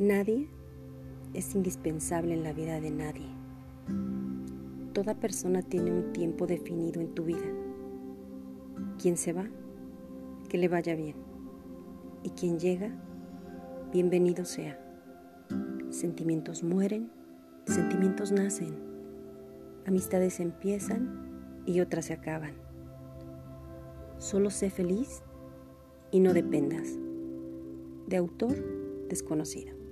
Nadie es indispensable en la vida de nadie. Toda persona tiene un tiempo definido en tu vida. Quien se va, que le vaya bien. Y quien llega, bienvenido sea. Sentimientos mueren, sentimientos nacen. Amistades empiezan y otras se acaban. Solo sé feliz y no dependas. De autor desconocido.